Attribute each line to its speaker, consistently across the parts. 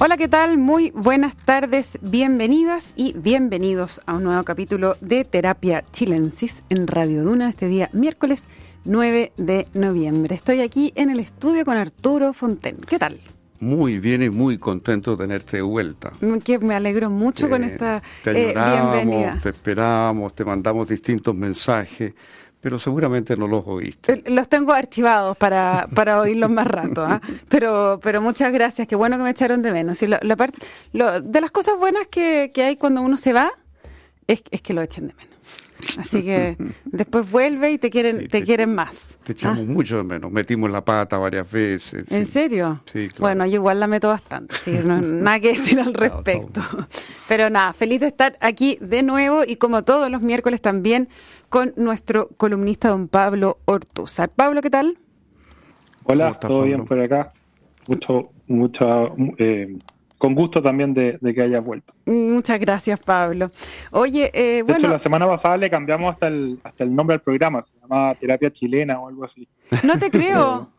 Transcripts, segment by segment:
Speaker 1: Hola, ¿qué tal? Muy buenas tardes, bienvenidas y bienvenidos a un nuevo capítulo de Terapia Chilensis en Radio Duna este día miércoles 9 de noviembre. Estoy aquí en el estudio con Arturo Fonten. ¿Qué tal?
Speaker 2: Muy bien y muy contento de tenerte de vuelta.
Speaker 1: Que me alegro mucho con esta te eh, bienvenida.
Speaker 2: Te esperamos, te mandamos distintos mensajes pero seguramente no los oíste.
Speaker 1: Eh, los tengo archivados para, para oírlos más rato, ¿ah? pero, pero muchas gracias, qué bueno que me echaron de menos. Y la parte, de las cosas buenas que, que, hay cuando uno se va es, es que lo echen de menos. Así que después vuelve y te quieren, te, quieren más.
Speaker 2: Te echamos ¿ah? mucho de menos. Metimos la pata varias veces.
Speaker 1: ¿En, serio?
Speaker 2: Sí, claro.
Speaker 1: Bueno, yo igual la meto bastante. no, nada que decir al respecto. Pero nada, feliz de estar aquí de nuevo y como todos los miércoles también con nuestro columnista don Pablo Ortúzar. Pablo, ¿qué tal?
Speaker 3: Hola, ¿todo bien por acá? Mucho, mucho, eh, con gusto también de, que hayas vuelto.
Speaker 1: Muchas gracias, Pablo. Oye,
Speaker 3: eh, de hecho, la semana pasada le cambiamos hasta el, hasta el nombre al programa, se llamaba Terapia Chilena o algo así.
Speaker 1: No te creo.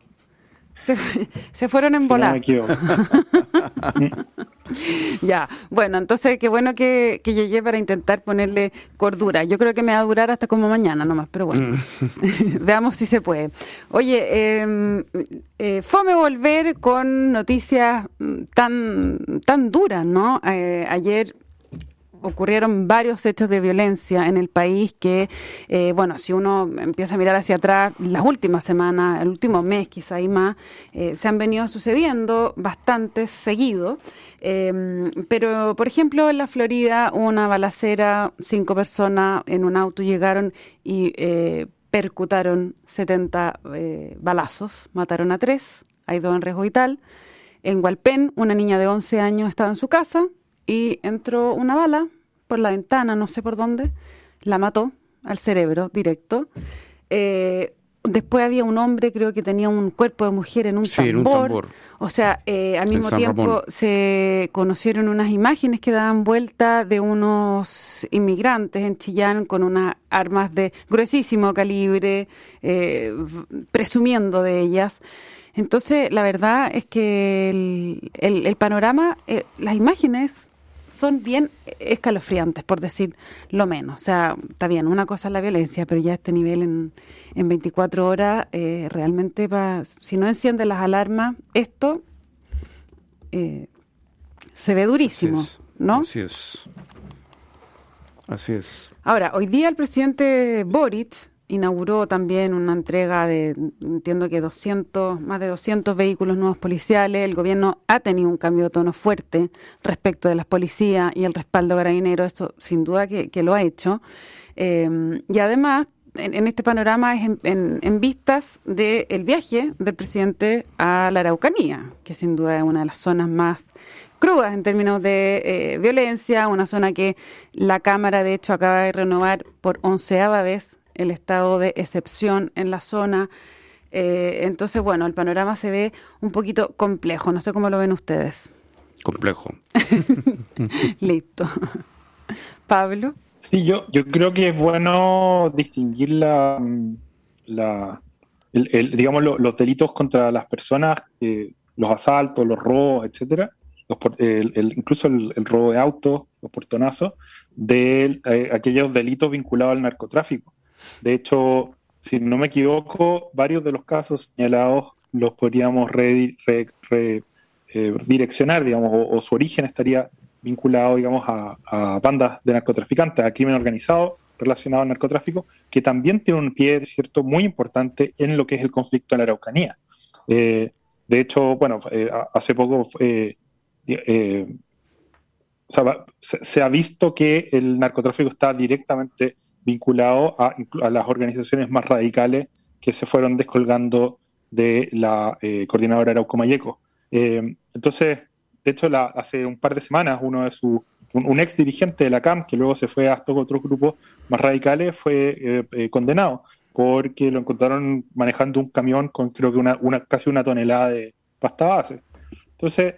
Speaker 1: Se, fueron en volar. ya, bueno, entonces qué bueno que, que, llegué para intentar ponerle cordura. Yo creo que me va a durar hasta como mañana nomás, pero bueno, mm. veamos si se puede. Oye, em, eh, fome volver con noticias tan, tan duras, ¿no? Eh, ayer ocurrieron varios hechos de violencia en el país que, eh, bueno, si uno empieza a mirar hacia atrás, las últimas semanas, el último mes quizá y más, eh, se han venido sucediendo bastante seguido. Em, pero, por ejemplo, en la Florida, una balacera, cinco personas en un auto llegaron y eh, percutaron 70 balazos, mataron a tres, hay dos en riesgo vital. En Hualpén, una niña de 11 años estaba en su casa, y entró una bala por la ventana, no sé por dónde, la mató al cerebro directo. Eh, después había un hombre, creo que tenía un cuerpo de mujer en un, tambor. O sea, eh, al mismo tiempo se conocieron unas imágenes que daban vuelta de unos inmigrantes en Chillán con unas armas de gruesísimo calibre, eh, presumiendo de ellas. Entonces, la verdad es que el, el panorama, las imágenes son bien escalofriantes, por decir lo menos. O sea, está bien, una cosa es la violencia, pero ya este nivel en, en 24 horas, eh, realmente, va, si no enciende las alarmas, esto eh, se ve durísimo, ¿no?
Speaker 2: Así es. Así es.
Speaker 1: Ahora, hoy día el presidente Boric inauguró también una entrega de, entiendo que 200, más de 200 vehículos nuevos policiales. El gobierno ha tenido un cambio de tono fuerte respecto de las policías y el respaldo carabinero. Esto sin duda que, lo ha hecho. Eh, y además, en, este panorama es en, vistas del viaje del presidente a la Araucanía, que sin duda es una de las zonas más crudas en términos de eh, violencia, una zona que la Cámara de hecho acaba de renovar por onceava vez el estado de excepción en la zona. Eh, entonces, bueno, el panorama se ve un poquito complejo. No sé cómo lo ven ustedes.
Speaker 2: Complejo.
Speaker 1: Listo. Pablo.
Speaker 3: Sí, yo, yo creo que es bueno distinguir la, la digamos, los delitos contra las personas, eh, los asaltos, los robos, etcétera, incluso el, robo de autos, los portonazos, de eh, aquellos delitos vinculados al narcotráfico. De hecho, si no me equivoco, varios de los casos señalados los podríamos redireccionar, eh, digamos, o, su origen estaría vinculado, digamos, a, bandas de narcotraficantes, a crimen organizado relacionado al narcotráfico, que también tiene un pie, ¿cierto?, muy importante en lo que es el conflicto en la Araucanía. Eh, de hecho, bueno, eh, hace poco se, ha visto que el narcotráfico está directamente vinculado a, las organizaciones más radicales que se fueron descolgando de la eh, coordinadora Arauco Mayeco. Eh, entonces, de hecho, hace un par de semanas, uno de su, un, ex dirigente de la CAM, que luego se fue a estos otros grupos más radicales, fue eh, condenado porque lo encontraron manejando un camión con creo que una casi una tonelada de pasta base. Entonces,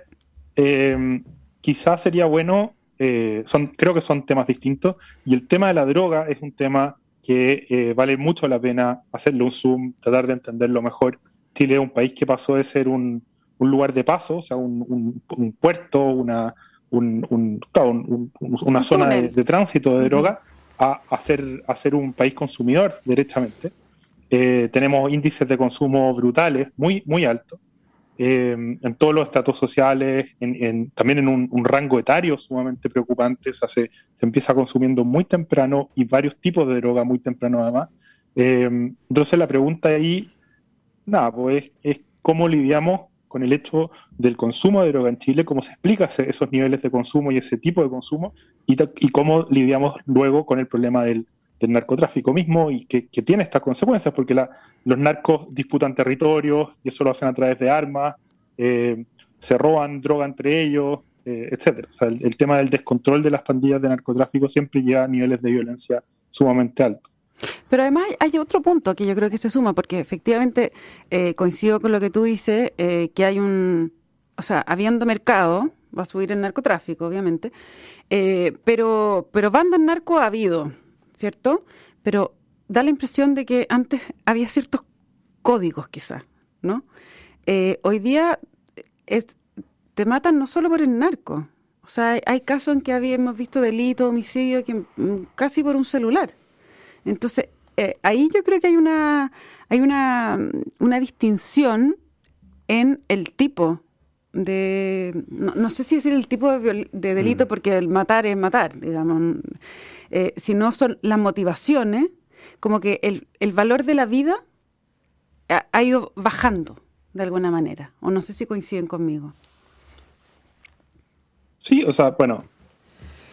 Speaker 3: quizás sería bueno eh, son, creo que son temas distintos. Y el tema de la droga es un tema que eh, vale mucho la pena hacerle un zoom, tratar de entenderlo mejor. Chile es un país que pasó de ser un, lugar de paso, o sea, un, puerto, una, una zona de, tránsito de droga, a, hacer ser, un país consumidor directamente. Eh, tenemos índices de consumo brutales, muy, muy altos, eh, en todos los estatus sociales, también en un, rango etario sumamente preocupante. O sea, se, empieza consumiendo muy temprano y varios tipos de droga muy temprano además. Eh, entonces la pregunta ahí, nada, pues es cómo lidiamos con el hecho del consumo de droga en Chile, cómo se explica esos niveles de consumo y ese tipo de consumo, y, cómo lidiamos luego con el problema del, narcotráfico mismo y que, tiene estas consecuencias, porque los narcos disputan territorios y eso lo hacen a través de armas, eh, se roban droga entre ellos, eh, etcétera. O sea, el, tema del descontrol de las pandillas de narcotráfico siempre llega a niveles de violencia sumamente altos.
Speaker 1: Pero además hay otro punto que yo creo que se suma, porque efectivamente eh, coincido con lo que tú dices, eh, que hay un, o sea, habiendo mercado, va a subir el narcotráfico, obviamente, pero, pero bandas narco ha habido, ¿cierto? Pero da la impresión de que antes había ciertos códigos quizás, ¿no? hoy día es, te matan no solo por el narco, o sea, hay, casos en que habíamos visto delito, homicidio, que, mm, casi por un celular. Entonces, eh, ahí yo creo que hay una hay una, una distinción en el tipo de no, sé si decir el tipo de, delito mm. porque el matar es matar digamos eh, sino son las motivaciones como que el, el valor de la vida ha, ha, ido bajando de alguna manera o no sé si coinciden conmigo
Speaker 3: sí o sea bueno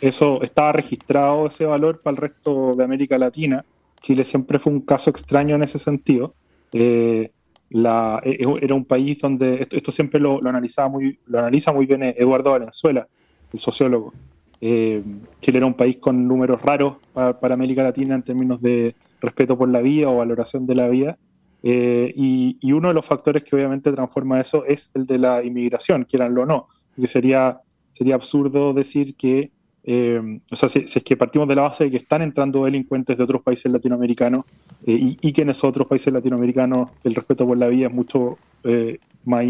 Speaker 3: eso estaba registrado ese valor para el resto de América Latina. Chile siempre fue un caso extraño en ese sentido. Eh, la, e, e, era un país donde esto, siempre lo, analizaba muy, lo analiza muy bien Eduardo Valenzuela, el sociólogo. Eh, Chile era un país con números raros para, América Latina en términos de respeto por la vida o valoración de la vida. Eh, y, y, uno de los factores que obviamente transforma eso es el de la inmigración, quieranlo o no, porque sería, sería absurdo decir que eh, o sea, si, es que partimos de la base de que están entrando delincuentes de otros países latinoamericanos eh, y, que en esos otros países latinoamericanos el respeto por la vida es mucho eh, más,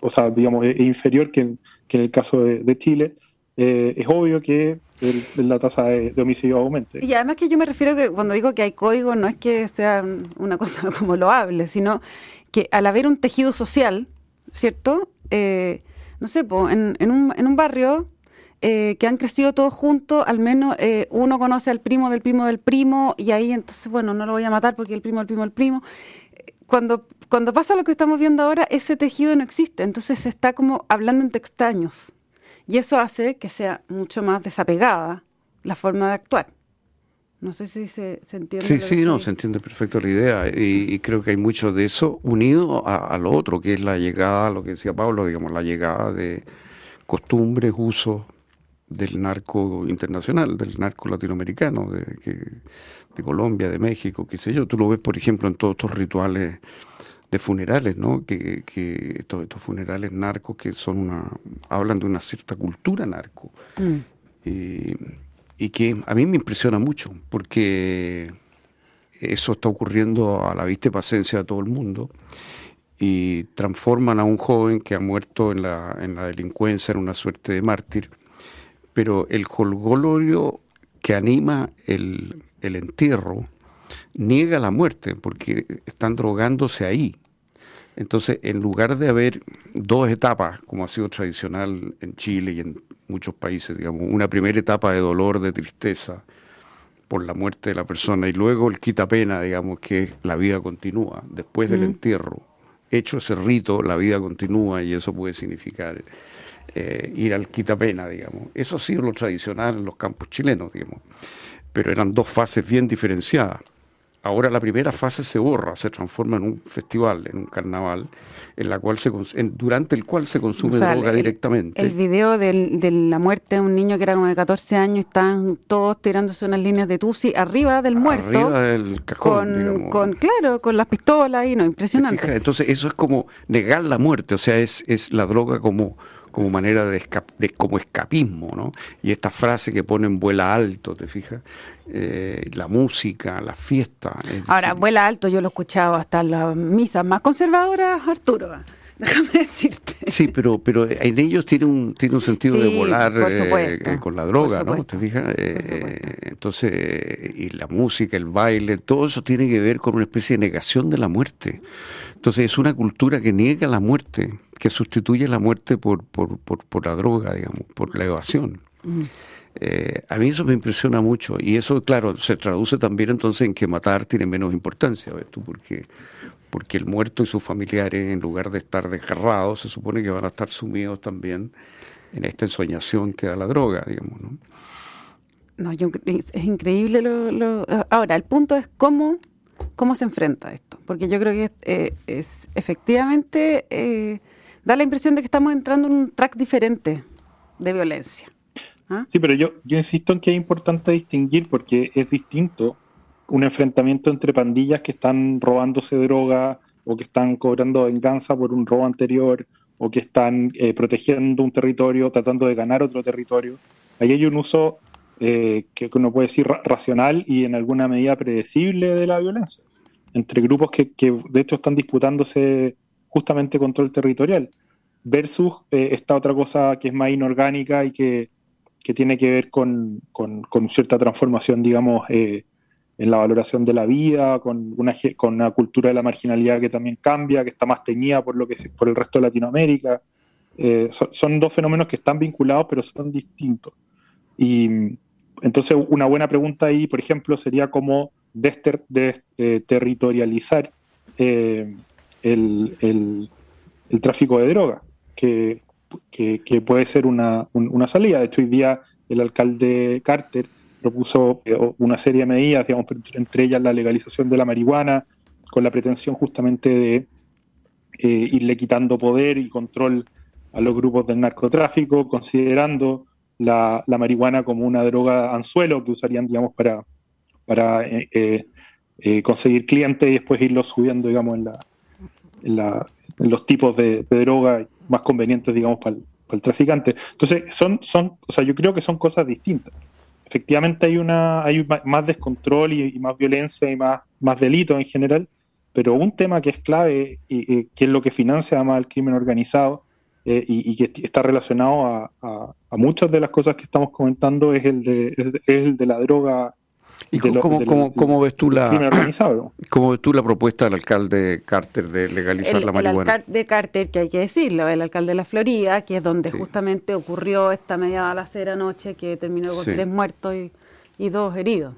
Speaker 3: o sea, digamos, inferior que en, el caso de, Chile, es obvio que la tasa de, homicidio aumente.
Speaker 1: Y además que yo me refiero que cuando digo que hay código no es que sea una cosa como loable, sino que al haber un tejido social, ¿cierto? no sé, en, en, un, en un barrio eh, que han crecido todos juntos, al menos eh, uno conoce al primo del primo del primo y ahí entonces, bueno, no lo voy a matar porque el primo del primo del primo. Cuando, cuando pasa lo que estamos viendo ahora, ese tejido no existe, entonces se está como hablando entre extraños y eso hace que sea mucho más desapegada la forma de actuar. No sé si se, entiende.
Speaker 2: Sí, sí, no, se entiende perfecto la idea y, creo que hay mucho de eso unido a, a, lo otro, que es la llegada, lo que decía Pablo, digamos, la llegada de costumbres, usos, del narco internacional, del narco latinoamericano, de, de Colombia, de México, qué sé yo. Tú lo ves, por ejemplo, en todos estos rituales de funerales, ¿no? Que, que todos estos funerales narcos que son una, hablan de una cierta cultura narco. Mm. y que a mí me impresiona mucho, porque eso está ocurriendo a la vista y paciencia de todo el mundo y transforman a un joven que ha muerto en la, en la delincuencia en una suerte de mártir pero el jolgorio que anima el, entierro niega la muerte porque están drogándose ahí. Entonces, en lugar de haber dos etapas, como ha sido tradicional en Chile y en muchos países, digamos, una primera etapa de dolor, de tristeza por la muerte de la persona y luego el quita pena, digamos, que la vida continúa después del entierro. Hecho ese rito, la vida continúa y eso puede significar eh, ir al quitapena, digamos. Eso ha sido lo tradicional en los campos chilenos, digamos. Pero eran dos fases bien diferenciadas. Ahora la primera fase se borra, se transforma en un festival, en un carnaval, en la cual se durante el cual se consume droga directamente.
Speaker 1: El video de la muerte de un niño que era como de 14 años, están todos tirándose unas líneas de tusi arriba del muerto.
Speaker 2: Arriba del cajón,
Speaker 1: con, claro, con las pistolas y no, impresionante.
Speaker 2: Entonces eso es como negar la muerte, o sea, es, es la droga como como manera de, de, como escapismo, ¿no? Y esta frase que ponen vuela alto, ¿te fijas? Eh, la música, la fiesta.
Speaker 1: Ahora, vuela alto yo lo he escuchado hasta las misas más conservadoras, Arturo. Déjame decirte.
Speaker 2: Sí, pero, pero en ellos tiene un, tiene un sentido de volar eh, con la droga, ¿no? ¿Te fijas? Eh, entonces, y la música, el baile, todo eso tiene que ver con una especie de negación de la muerte. Entonces, es una cultura que niega la muerte, que sustituye la muerte por, por, por, la droga, digamos, por la evasión. Mm. Eh, a mí eso me impresiona mucho y eso, claro, se traduce también entonces en que matar tiene menos importancia, ¿ves tú? Porque, porque el muerto y sus familiares, en lugar de estar desgarrados, se supone que van a estar sumidos también en esta ensoñación que da la droga, digamos, ¿no?
Speaker 1: No, yo, es, increíble lo, Ahora, el punto es cómo, cómo se enfrenta esto, porque yo creo que eh, es efectivamente eh, da la impresión de que estamos entrando en un track diferente de violencia.
Speaker 3: ¿Ah? Sí, pero yo, yo insisto en que es importante distinguir porque es distinto un enfrentamiento entre pandillas que están robándose droga o que están cobrando venganza por un robo anterior o que están eh, protegiendo un territorio, tratando de ganar otro territorio. Ahí hay un uso eh, que uno puede decir racional y en alguna medida predecible de la violencia, entre grupos que, que de hecho están disputándose justamente control territorial, versus eh, esta otra cosa que es más inorgánica y que que tiene que ver con, cierta transformación, digamos, eh, en la valoración de la vida, con una, con una cultura de la marginalidad que también cambia, que está más teñida por, lo que, por el resto de Latinoamérica. Eh, son, dos fenómenos que están vinculados, pero son distintos. Y entonces una buena pregunta ahí, por ejemplo, sería cómo desterritorializar eh, el, el, el, tráfico de droga, que que, puede ser una, salida. De hecho, hoy día el alcalde Carter propuso eh, una serie de medidas, digamos, entre ellas la legalización de la marihuana, con la pretensión justamente de eh, irle quitando poder y control a los grupos del narcotráfico, considerando la, marihuana como una droga anzuelo que usarían, digamos, para, para eh, conseguir clientes y después irlos subiendo, digamos, en, la, en, los tipos de, de droga más convenientes, digamos, para el, traficante. Entonces, son, son, o sea, yo creo que son cosas distintas. Efectivamente hay una, hay más descontrol y, más violencia y más, más delito en general, pero un tema que es clave y, que es lo que financia además el crimen organizado eh, y, que está relacionado a, a, muchas de las cosas que estamos comentando es el de, es el de la droga
Speaker 2: ¿Y cómo, ves tú la cómo ves tú la propuesta del alcalde Carter de legalizar la marihuana?
Speaker 1: El alcalde Carter, que hay que decirlo, el alcalde de la Florida, que es donde justamente ocurrió esta media balacera anoche que terminó con tres muertos y, dos heridos.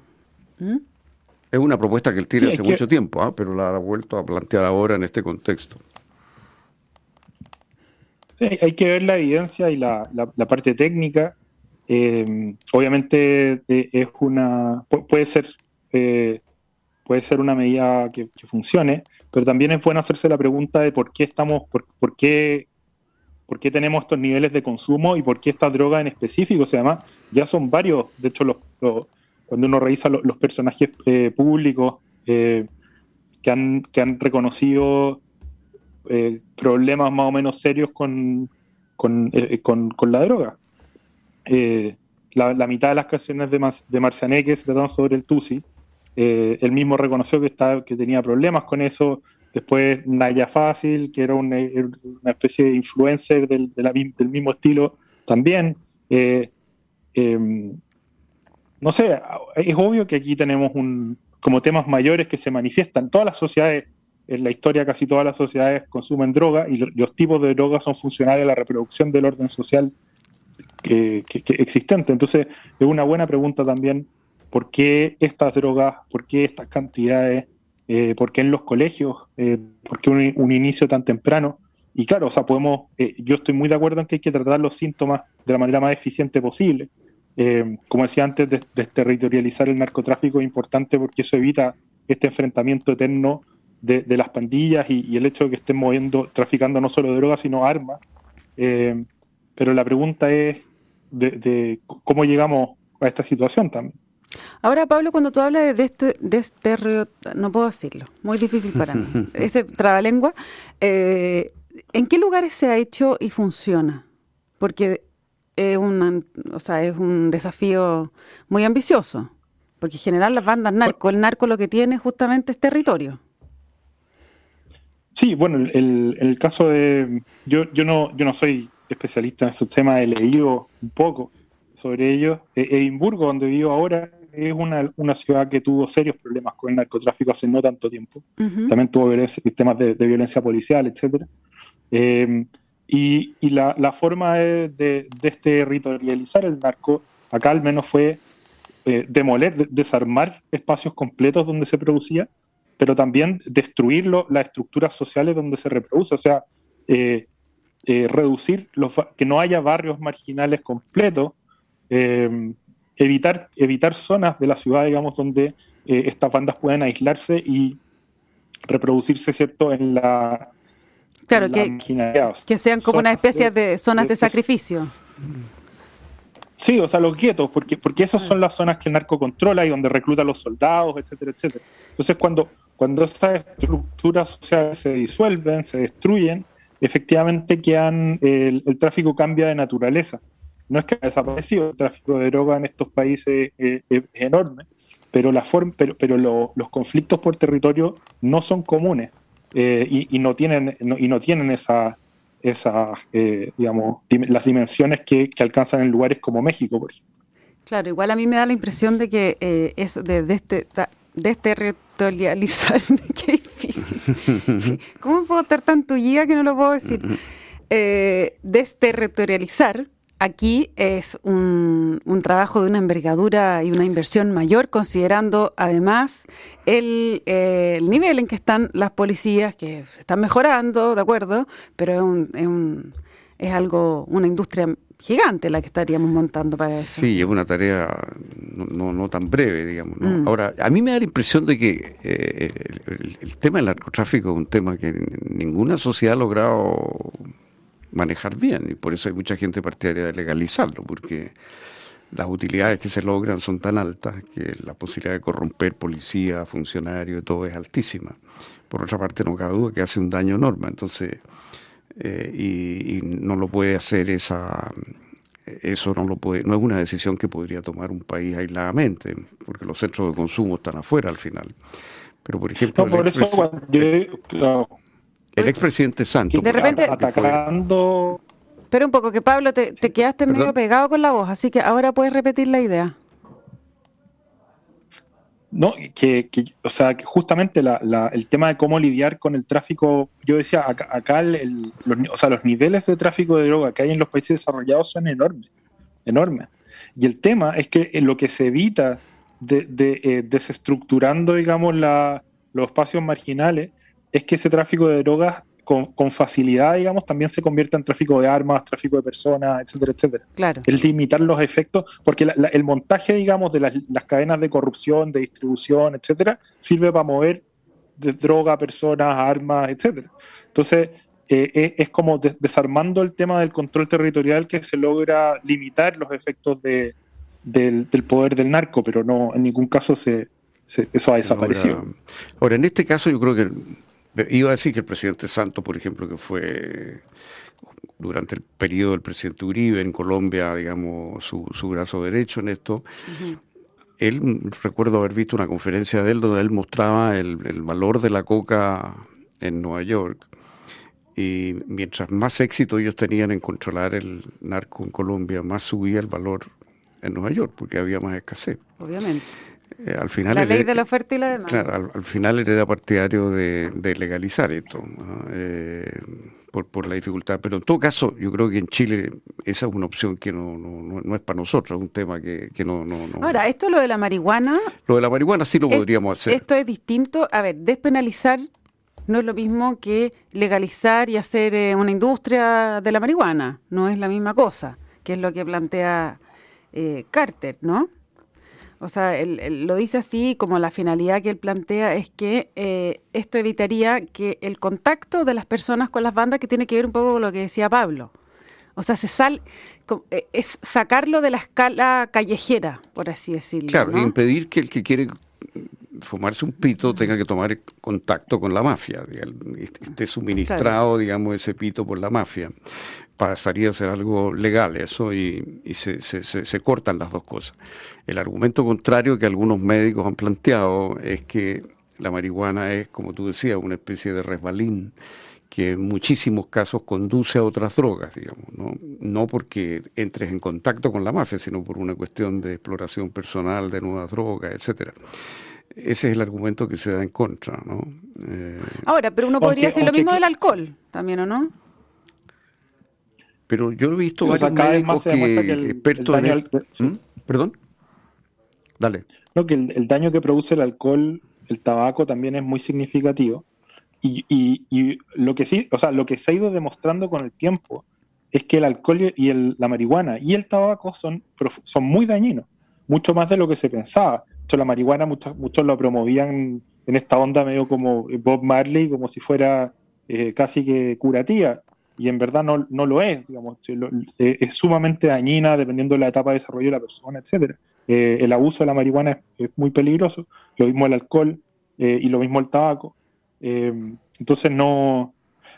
Speaker 2: ¿Mm? Es una propuesta que él tiene hace mucho tiempo, ¿ah? pero la ha vuelto a plantear ahora en este contexto.
Speaker 3: Sí, hay que ver la evidencia y la parte técnica eh, obviamente eh, es una puede ser eh, puede ser una medida que, funcione, pero también es bueno hacerse la pregunta de por qué estamos, por, qué por qué tenemos estos niveles de consumo y por qué esta droga en específico. O sea, además, ya son varios, de hecho, los, cuando uno revisa los, personajes públicos que, han, que han reconocido problemas más o menos serios con, con, con la droga. Eh, la, mitad de las canciones de, de Marcianeque se sobre el Tusi. Eh, él mismo reconoció que, tenía problemas con eso. Después Naya Fácil, que era una, especie de influencer del, mismo estilo, también. Eh, em, no sé, es obvio que aquí tenemos un, como temas mayores que se manifiestan. Todas las sociedades, en la historia casi todas las sociedades consumen droga y los tipos de drogas son funcionales a la reproducción del orden social que, existente. Entonces, es una buena pregunta también, ¿por qué estas drogas, por qué estas cantidades, eh, por qué en los colegios, eh, por qué un, inicio tan temprano? Y claro, o sea, podemos, eh, yo estoy muy de acuerdo en que hay que tratar los síntomas de la manera más eficiente posible. Como decía antes, desterritorializar el narcotráfico es importante porque eso evita este enfrentamiento eterno de, las pandillas y, el hecho de que estén moviendo, traficando no solo drogas, sino armas. Pero la pregunta es, de, cómo llegamos a esta situación también.
Speaker 1: Ahora, Pablo, cuando tú hablas de este, de este no puedo decirlo, muy difícil para mí, ese trabalengua, eh, ¿en qué lugares se ha hecho y funciona? Porque es, una, o sea, es un desafío muy ambicioso, porque en general las bandas narco, el narco lo que tiene justamente es territorio.
Speaker 3: Sí, Sí, bueno, el, el, caso de. Yo, yo, no, yo no soy especialista en esos temas, he leído un poco sobre ellos. E, Edimburgo, donde vivo ahora, es una, una, ciudad que tuvo serios problemas con el narcotráfico hace no tanto tiempo. También tuvo temas de, de, violencia policial, etc. Eh, y, y la, la, forma de, de, territorializar el narco, acá al menos fue eh, demoler, desarmar espacios completos donde se producía, pero también destruir las estructuras sociales donde se reproduce. O sea, eh, eh, reducir, los, que no haya barrios marginales completos, eh, evitar, evitar zonas de la ciudad, digamos, donde eh, estas bandas puedan aislarse y reproducirse, ¿cierto?, en la...
Speaker 1: Claro, que, que sean como una especie de, zonas de, sacrificio.
Speaker 3: Sí, o sea, los guetos, porque, porque esas son las zonas que el narco controla y donde recluta a los soldados, etcétera, etcétera. Entonces, cuando, cuando esas estructuras sociales se disuelven, se destruyen, efectivamente que el, el, tráfico cambia de naturaleza. No es que ha desaparecido, el tráfico de droga en estos países es, enorme, pero, la forma, pero, pero los conflictos por territorio no son comunes eh, y, no tienen, y no tienen esa, esa eh, digamos, las dimensiones que, que, alcanzan en lugares como México, por ejemplo.
Speaker 1: Claro, igual a mí me da la impresión de que eh, eso de, de este difícil. ¿Cómo puedo estar tan tuya que no lo puedo decir? Eh, desterritorializar aquí es un, trabajo de una envergadura y una inversión mayor, considerando además el, eh, el, nivel en que están las policías, que se están mejorando, ¿de acuerdo? Pero es, un, es, un, es algo, una industria gigante la que estaríamos montando para eso.
Speaker 2: Sí, es una tarea no, no, tan breve, digamos. Mm. Ahora, a mí me da la impresión de que eh, el, tema del narcotráfico es un tema que ninguna sociedad ha logrado manejar bien y por eso hay mucha gente partidaria de legalizarlo, porque las utilidades que se logran son tan altas que la posibilidad de corromper policía, funcionario, todo es altísima. Por otra parte, no cabe duda que hace un daño enorme. Entonces, eh, y, no lo puede hacer esa eso no lo puede no es una decisión que podría tomar un país aisladamente porque los centros de consumo están afuera al final. Pero por ejemplo el, expresidente Santos
Speaker 1: de repente atacando pero un poco que Pablo te, te quedaste medio pegado con la voz así que ahora puedes repetir la idea
Speaker 3: no, que, o sea, que justamente el tema de cómo lidiar con el tráfico, yo decía, acá, los, o sea, los niveles de tráfico de droga que hay en los países desarrollados son enormes, enormes. Y el tema es que lo que se evita de, eh, desestructurando, digamos, los espacios marginales, es que ese tráfico de drogas con, facilidad, digamos, también se convierte en tráfico de armas, tráfico de personas, etcétera, etcétera.
Speaker 1: Claro.
Speaker 3: El limitar los efectos, porque el montaje, digamos, de las, cadenas de corrupción, de distribución, etcétera, sirve para mover de droga, personas, armas, etcétera. Entonces, eh, es, como desarmando el tema del control territorial que se logra limitar los efectos de, del, poder del narco, pero no en ningún caso se, eso ha desaparecido.
Speaker 2: ahora, en este caso yo creo que Iba a decir que el presidente Santos, por ejemplo, que fue durante el periodo del presidente Uribe en Colombia, digamos, su, brazo derecho en esto, él, recuerdo haber visto una conferencia de él donde él mostraba el, valor de la coca en Nueva York. Y mientras más éxito ellos tenían en controlar el narco en Colombia, más subía el valor en Nueva York, porque había más escasez.
Speaker 1: Obviamente.
Speaker 2: Eh, al final
Speaker 1: la ley de la oferta y la demanda.
Speaker 2: Claro, al, final él era partidario de, legalizar esto, eh, por, la dificultad. Pero en todo caso, yo creo que en Chile esa es una opción que no, no, no es para nosotros, es un tema que, que no, no,
Speaker 1: Ahora, esto lo de la marihuana.
Speaker 2: Lo de la marihuana sí lo podríamos hacer.
Speaker 1: Esto es distinto. A ver, despenalizar no es lo mismo que legalizar y hacer eh, una industria de la marihuana. No es la misma cosa, que es lo que plantea Carter, ¿no? O sea, él, lo dice así como la finalidad que él plantea es que eh, esto evitaría que el contacto de las personas con las bandas, que tiene que ver un poco con lo que decía Pablo. O sea, se sal, eh, es sacarlo de la escala callejera, por así decirlo.
Speaker 2: Claro, impedir que el que quiere fumarse un pito tenga que tomar contacto con la mafia, esté suministrado, digamos, ese pito por la mafia. Pasaría a ser algo legal eso y, se, se, se, cortan las dos cosas. El argumento contrario que algunos médicos han planteado es que la marihuana es, como tú decías, una especie de resbalín que en muchísimos casos conduce a otras drogas, digamos, ¿no? no porque entres en contacto con la mafia, sino por una cuestión de exploración personal de nuevas drogas, etcétera. Ese es el argumento que se da en contra, ¿no?
Speaker 1: Eh, Ahora, pero uno podría decir lo mismo del alcohol, también, ¿o no?
Speaker 2: Pero yo he visto varios médicos que, expertos en ¿Mm? Perdón. Dale.
Speaker 3: No, que el, daño que produce el alcohol, el tabaco también es muy significativo. Y, y, lo que sí, o sea, lo que se ha ido demostrando con el tiempo es que el alcohol y el, la marihuana y el tabaco son, son muy dañinos, mucho más de lo que se pensaba. Hecho, la marihuana muchos, muchos lo promovían en esta onda medio como Bob Marley, como si fuera eh, casi que curativa y en verdad no, no lo es, digamos, eh, es sumamente dañina dependiendo de la etapa de desarrollo de la persona, etcétera. Eh, el abuso de la marihuana es, muy peligroso, lo mismo el alcohol eh, y lo mismo el tabaco. entonces no,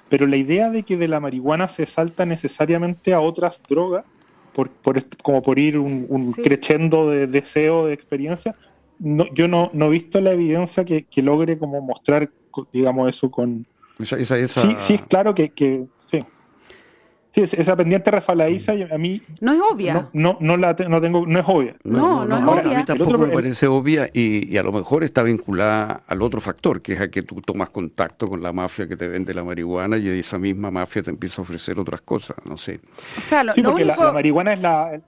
Speaker 3: pero la idea de que de la marihuana se salta necesariamente a otras drogas, por, por como por ir un, un creciendo de deseo, de experiencia, no, yo no, no he visto la evidencia que, que logre como mostrar, digamos, eso con... Esa, Sí, sí, claro que, que Sí, esa pendiente refaladiza a mí...
Speaker 1: No es obvia.
Speaker 3: No, no, la no tengo, no es obvia.
Speaker 1: No, no, es obvia.
Speaker 2: A mí tampoco me parece obvia y, a lo mejor está vinculada al otro factor, que es a que tú tomas contacto con la mafia que te vende la marihuana y esa misma mafia te empieza a ofrecer otras cosas, no sé.
Speaker 3: O sea, lo, sí, porque la, marihuana es la...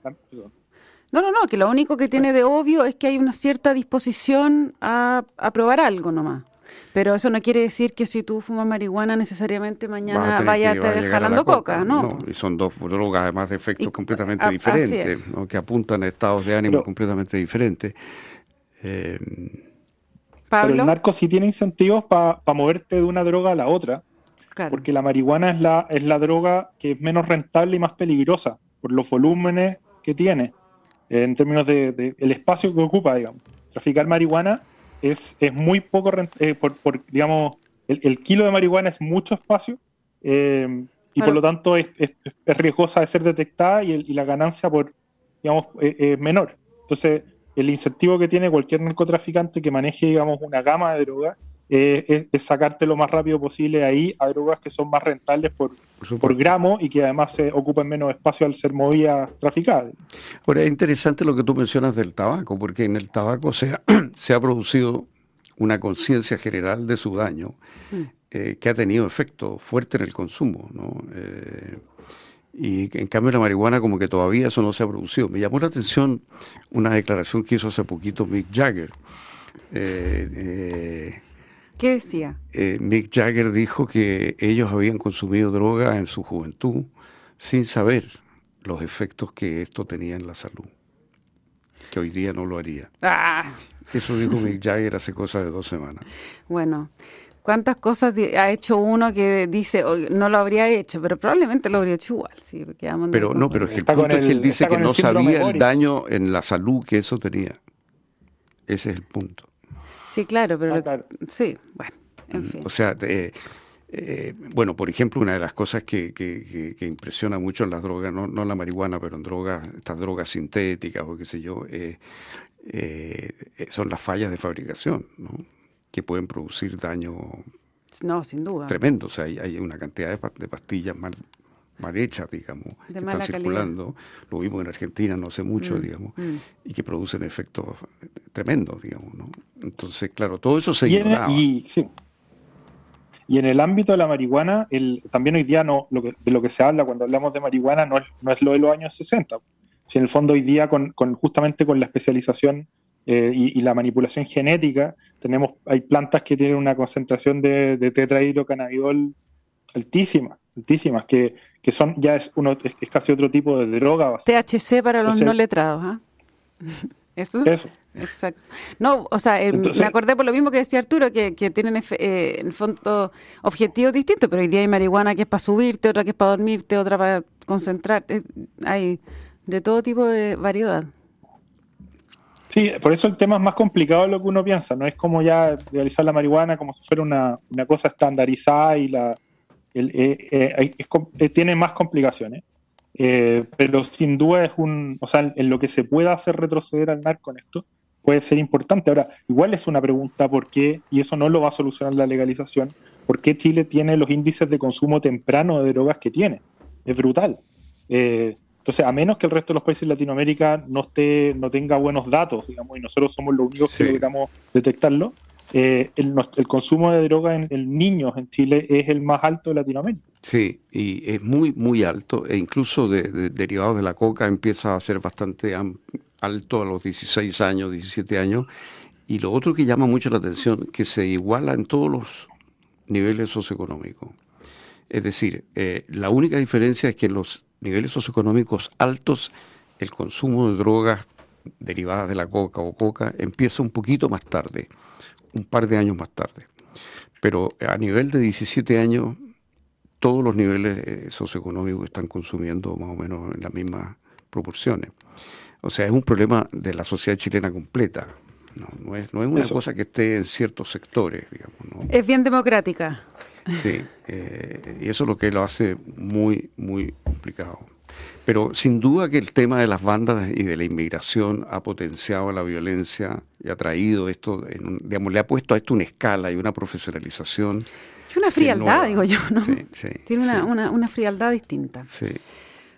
Speaker 1: no, no, no, que lo único que tiene de obvio es que hay una cierta disposición a, a probar algo nomás. Pero eso no quiere decir que si tú fumas marihuana necesariamente mañana vaya a estar jalando coca, ¿no?
Speaker 2: Y son dos drogas además de efectos completamente diferentes, que apuntan a estados de ánimo completamente diferentes.
Speaker 3: Eh, Pero el narco sí tiene incentivos para moverte de una droga a la otra. Porque la marihuana es la, es la droga que es menos rentable y más peligrosa por los volúmenes que tiene, en términos del de, el espacio que ocupa, digamos. Traficar marihuana es, es muy poco, eh, por, por, digamos, el, kilo de marihuana es mucho espacio eh, y por lo tanto es, es, riesgosa de ser detectada y, y la ganancia por, digamos, eh, es menor. Entonces, el incentivo que tiene cualquier narcotraficante que maneje, digamos, una gama de drogas es, sacarte lo más rápido posible ahí a drogas que son más rentables por, por, gramo y que además se ocupan menos espacio al ser movidas traficadas.
Speaker 2: Ahora, es interesante lo que tú mencionas del tabaco, porque en el tabaco se ha, se ha producido una conciencia general de su daño mm. eh, que ha tenido efecto fuerte en el consumo. ¿no? Eh, y en cambio la marihuana como que todavía eso no se ha producido. Me llamó la atención una declaración que hizo hace poquito Mick Jagger.
Speaker 1: Eh, ¿Qué decía?
Speaker 2: Eh, Mick Jagger dijo que ellos habían consumido droga en su juventud sin saber los efectos que esto tenía en la salud, que hoy día no lo haría. Ah. Eso dijo Mick Jagger hace cosa de dos semanas.
Speaker 1: Bueno, ¿cuántas cosas ha hecho uno que dice no lo habría hecho? Pero probablemente lo habría hecho igual.
Speaker 2: pero no, pero el punto es que él dice que no sabía el daño en la salud que eso tenía. Ese es el punto.
Speaker 1: Sí, claro, pero... Ah, sí, bueno, en mm, fin.
Speaker 2: O sea, eh, bueno, por ejemplo, una de las cosas que, que, impresiona mucho en las drogas, no, no la marihuana, pero en drogas, estas drogas sintéticas o qué sé yo, eh, eh, son las fallas de fabricación, ¿no? que pueden producir daño
Speaker 1: no, sin duda.
Speaker 2: tremendo. O sea, hay, hay una cantidad de, pastillas mal, mal hechas, digamos, que están circulando. Lo vimos en Argentina no hace mucho, mm, digamos, mm. y que producen efectos tremendos, digamos, ¿no? Entonces, claro, todo eso se
Speaker 3: y y, sí. y, en el ámbito de la marihuana, el, también hoy día no, lo que, de lo que se habla cuando hablamos de marihuana no es, no es lo de los años 60. Si en el fondo hoy día, con, con justamente con la especialización eh, y, la manipulación genética, tenemos, hay plantas que tienen una concentración de, de tetrahidrocannabidol altísima, altísimas, que, que son ya es uno es, casi otro tipo de droga.
Speaker 1: THC para los no letrados, ¿ah? ¿Eso?
Speaker 3: Eso.
Speaker 1: Exacto. No, o sea, eh, me acordé por lo mismo que decía Arturo, que, que tienen eh, en el fondo objetivos distintos, pero hoy día hay marihuana que es para subirte, otra que es para dormirte, otra para concentrarte. Hay de todo tipo de variedad.
Speaker 3: Sí, por eso el tema es más complicado de lo que uno piensa. No es como ya realizar la marihuana como si fuera una, una cosa estandarizada y la, eh, eh, tiene más complicaciones. Eh, pero sin duda es un, o sea, en lo que se pueda hacer retroceder al narco en esto, puede ser importante. Ahora, igual es una pregunta por qué, y eso no lo va a solucionar la legalización, ¿por qué Chile tiene los índices de consumo temprano de drogas que tiene? Es brutal. Eh, entonces, a menos que el resto de los países de Latinoamérica no esté, no tenga buenos datos, digamos, y nosotros somos los únicos que logramos detectarlo, eh, el, consumo de droga en, niños en Chile es el más alto de Latinoamérica.
Speaker 2: Sí, y es muy, muy alto, e incluso de, derivados de la coca empieza a ser bastante alto a los 16 años, 17 años. Y lo otro que llama mucho la atención, que se iguala en todos los niveles socioeconómicos. Es decir, eh, la única diferencia es que en los niveles socioeconómicos altos el consumo de drogas derivadas de la coca o coca empieza un poquito más tarde un par de años más tarde. Pero a nivel de 17 años, todos los niveles eh, socioeconómicos están consumiendo más o menos en las mismas proporciones. O sea, es un problema de la sociedad chilena completa. No, es, no es una cosa que esté en ciertos sectores, digamos.
Speaker 1: Es bien democrática.
Speaker 2: Sí, eh, y eso es lo que lo hace muy, muy complicado. Pero sin duda que el tema de las bandas y de la inmigración ha potenciado la violencia y ha traído esto, digamos, le ha puesto a esto una escala y una profesionalización.
Speaker 1: Y una frialdad, digo yo, ¿no? Sí, sí, Tiene una, una, una frialdad distinta.
Speaker 2: Sí.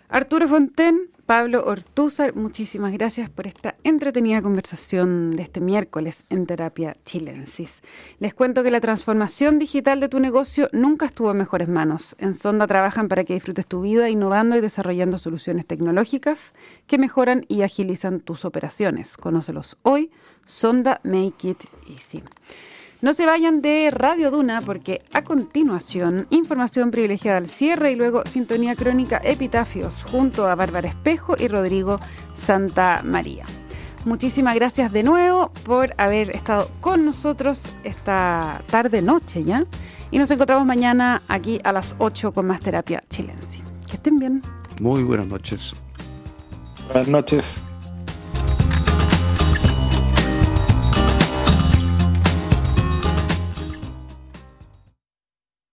Speaker 1: Arturo Fonten, Pablo Ortúzar, muchísimas gracias por esta entretenida conversación de este miércoles en Terapia Chilensis. Les cuento que la transformación digital de tu negocio nunca estuvo en mejores manos. En Sonda trabajan para que disfrutes tu vida innovando y desarrollando soluciones tecnológicas que mejoran y agilizan tus operaciones. Conócelos hoy. Sonda Make It Easy. No se vayan de Radio Duna porque a continuación información privilegiada al cierre y luego sintonía crónica Epitafios junto a Bárbara Espejo y Rodrigo Santa María. Muchísimas gracias de nuevo por haber estado con nosotros esta tarde noche ya y nos encontramos mañana aquí a las 8 con más terapia chilense. Que estén bien.
Speaker 2: Muy buenas noches.
Speaker 3: Buenas noches.